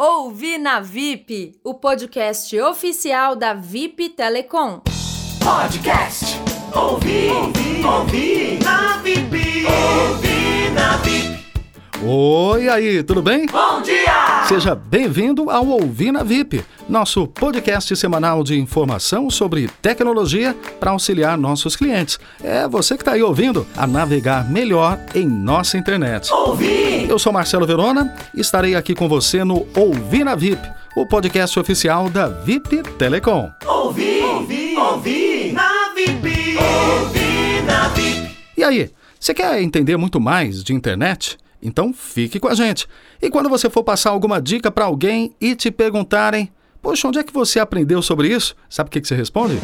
Ouvi na VIP, o podcast oficial da VIP Telecom. Podcast. Ouvi, ouvi, ouvi na Oi, aí, tudo bem? Bom dia! Seja bem-vindo ao Ouvir na VIP, nosso podcast semanal de informação sobre tecnologia para auxiliar nossos clientes. É você que está aí ouvindo a navegar melhor em nossa internet. Ouvi, Eu sou Marcelo Verona e estarei aqui com você no Ouvir na VIP, o podcast oficial da VIP Telecom. ouvi, ouvi, ouvi na VIP. Ouvi na VIP. E aí, você quer entender muito mais de internet? Então fique com a gente. E quando você for passar alguma dica para alguém e te perguntarem, poxa, onde é que você aprendeu sobre isso? Sabe o que, que você responde?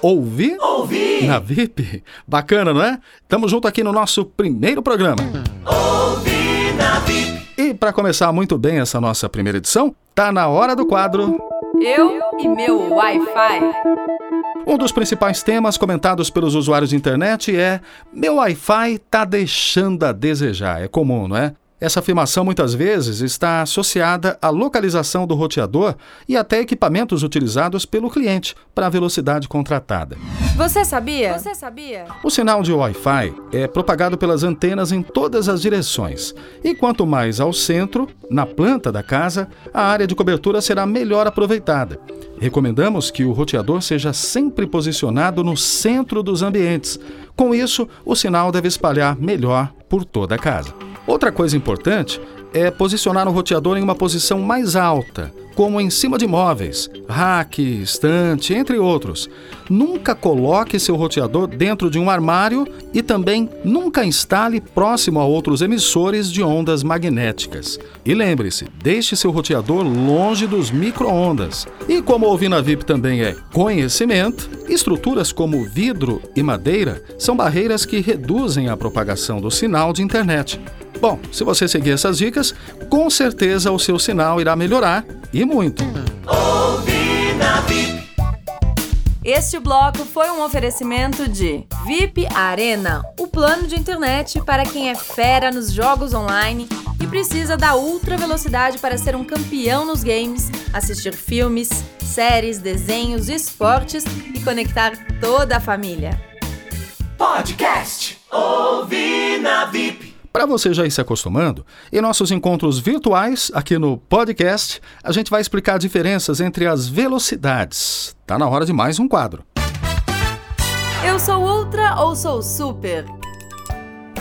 Ouvir Ouvi, na VIP. Bacana, não é? Tamo junto aqui no nosso primeiro programa. ouvi na VIP. E para começar muito bem essa nossa primeira edição, tá na hora do quadro. Eu e meu Wi-Fi. Um dos principais temas comentados pelos usuários de internet é: meu Wi-Fi tá deixando a desejar. É comum, não é? Essa afirmação muitas vezes está associada à localização do roteador e até equipamentos utilizados pelo cliente para a velocidade contratada. Você sabia? Você sabia? O sinal de Wi-Fi é propagado pelas antenas em todas as direções. E quanto mais ao centro, na planta da casa, a área de cobertura será melhor aproveitada. Recomendamos que o roteador seja sempre posicionado no centro dos ambientes. Com isso, o sinal deve espalhar melhor por toda a casa. Outra coisa importante é posicionar o roteador em uma posição mais alta, como em cima de móveis, rack, estante, entre outros. Nunca coloque seu roteador dentro de um armário e também nunca instale próximo a outros emissores de ondas magnéticas. E lembre-se, deixe seu roteador longe dos micro-ondas. E como o Ouvir na VIP também é conhecimento, estruturas como vidro e madeira são barreiras que reduzem a propagação do sinal de internet. Bom, se você seguir essas dicas, com certeza o seu sinal irá melhorar e muito. Ouvi na VIP. Este bloco foi um oferecimento de VIP Arena, o plano de internet para quem é fera nos jogos online e precisa da ultra velocidade para ser um campeão nos games, assistir filmes, séries, desenhos, esportes e conectar toda a família. Podcast. Ouvi na VIP. Para você já ir se acostumando, em nossos encontros virtuais aqui no podcast, a gente vai explicar diferenças entre as velocidades. Tá na hora de mais um quadro. Eu sou ultra ou sou super?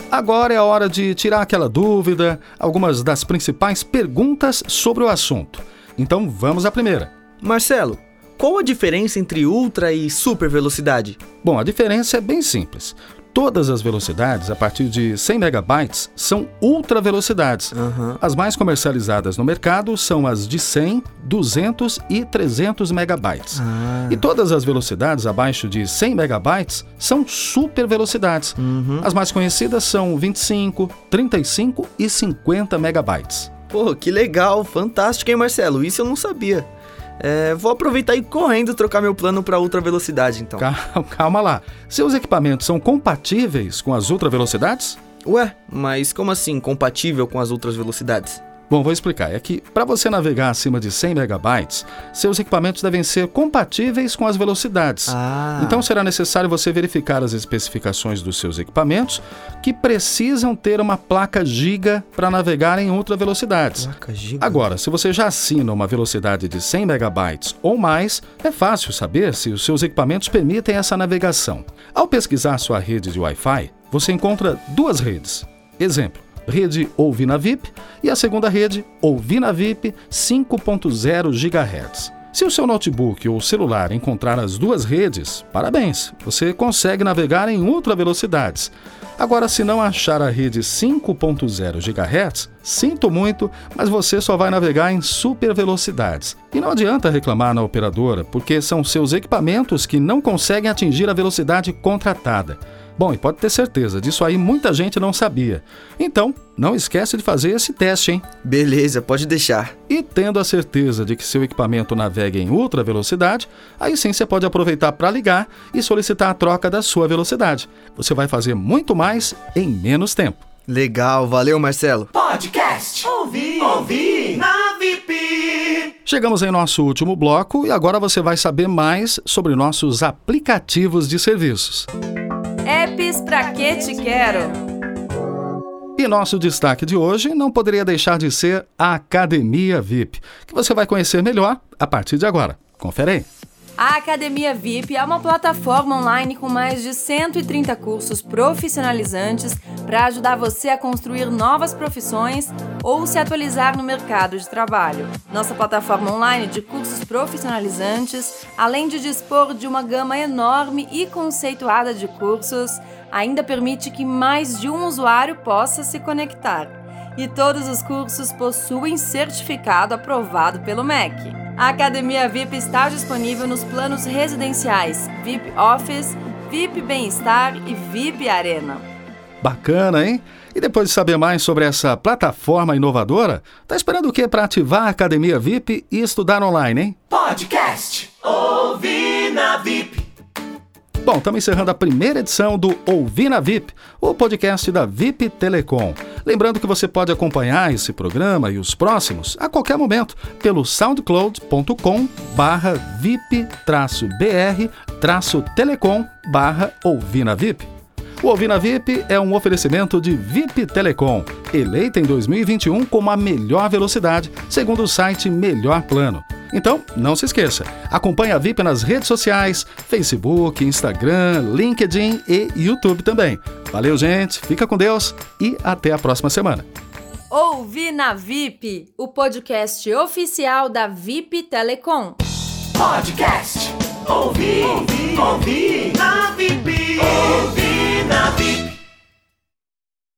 Agora é a hora de tirar aquela dúvida, algumas das principais perguntas sobre o assunto. Então vamos à primeira. Marcelo, qual a diferença entre ultra e super velocidade? Bom, a diferença é bem simples. Todas as velocidades a partir de 100 megabytes são ultra velocidades. Aham. As mais comercializadas no mercado são as de 100, 200 e 300 megabytes. Ah. E todas as velocidades abaixo de 100 megabytes são super velocidades. As mais conhecidas são 25, 35 e 50 megabytes. Pô, que legal, fantástico, hein, Marcelo? Isso eu não sabia. É, vou aproveitar e ir correndo trocar meu plano para ultra velocidade, então. Calma, calma lá. Seus equipamentos são compatíveis com as ultra velocidades? Ué, mas como assim compatível com as outras velocidades? Bom, vou explicar. É que para você navegar acima de 100 megabytes, seus equipamentos devem ser compatíveis com as velocidades. Ah. Então será necessário você verificar as especificações dos seus equipamentos que precisam ter uma placa giga para navegar em ultra velocidades. Placa giga. Agora, se você já assina uma velocidade de 100 megabytes ou mais, é fácil saber se os seus equipamentos permitem essa navegação. Ao pesquisar sua rede de Wi-Fi, você encontra duas redes. Exemplo, rede Ouvina VIP e a segunda rede Ouvina VIP 5.0 GHz. Se o seu notebook ou celular encontrar as duas redes, parabéns, você consegue navegar em ultra velocidades. Agora, se não achar a rede 5.0 GHz, sinto muito, mas você só vai navegar em super velocidades. E não adianta reclamar na operadora, porque são seus equipamentos que não conseguem atingir a velocidade contratada. Bom, e pode ter certeza, disso aí muita gente não sabia. Então, não esquece de fazer esse teste, hein? Beleza, pode deixar. E tendo a certeza de que seu equipamento navega em ultra velocidade, aí sim você pode aproveitar para ligar e solicitar a troca da sua velocidade. Você vai fazer muito mais em menos tempo. Legal, valeu, Marcelo. Podcast. Ouvi, ouvi na VIP. Chegamos em nosso último bloco e agora você vai saber mais sobre nossos aplicativos de serviços. Apps pra que te quero? E nosso destaque de hoje não poderia deixar de ser a Academia VIP, que você vai conhecer melhor a partir de agora. Confere aí. A Academia VIP é uma plataforma online com mais de 130 cursos profissionalizantes para ajudar você a construir novas profissões ou se atualizar no mercado de trabalho. Nossa plataforma online de cursos profissionalizantes, além de dispor de uma gama enorme e conceituada de cursos, ainda permite que mais de um usuário possa se conectar. E todos os cursos possuem certificado aprovado pelo MEC. A Academia VIP está disponível nos planos residenciais VIP Office, VIP Bem-Estar e VIP Arena. Bacana, hein? E depois de saber mais sobre essa plataforma inovadora, tá esperando o que para ativar a Academia VIP e estudar online, hein? Podcast Ouvi na VIP. Bom, estamos encerrando a primeira edição do Ouvi na VIP, o podcast da VIP Telecom. Lembrando que você pode acompanhar esse programa e os próximos a qualquer momento pelo soundcloud.com barra VIP-BR-Telecom barra. O Ouvina VIP é um oferecimento de VIP Telecom, eleita em 2021 como a melhor velocidade, segundo o site Melhor Plano. Então, não se esqueça, acompanhe a VIP nas redes sociais, Facebook, Instagram, LinkedIn e YouTube também. Valeu, gente, fica com Deus e até a próxima semana. Ouvi na VIP, o podcast oficial da VIP Telecom. Podcast Ouvi, ouvi, ouvi na VIP. Ouvi na VIP.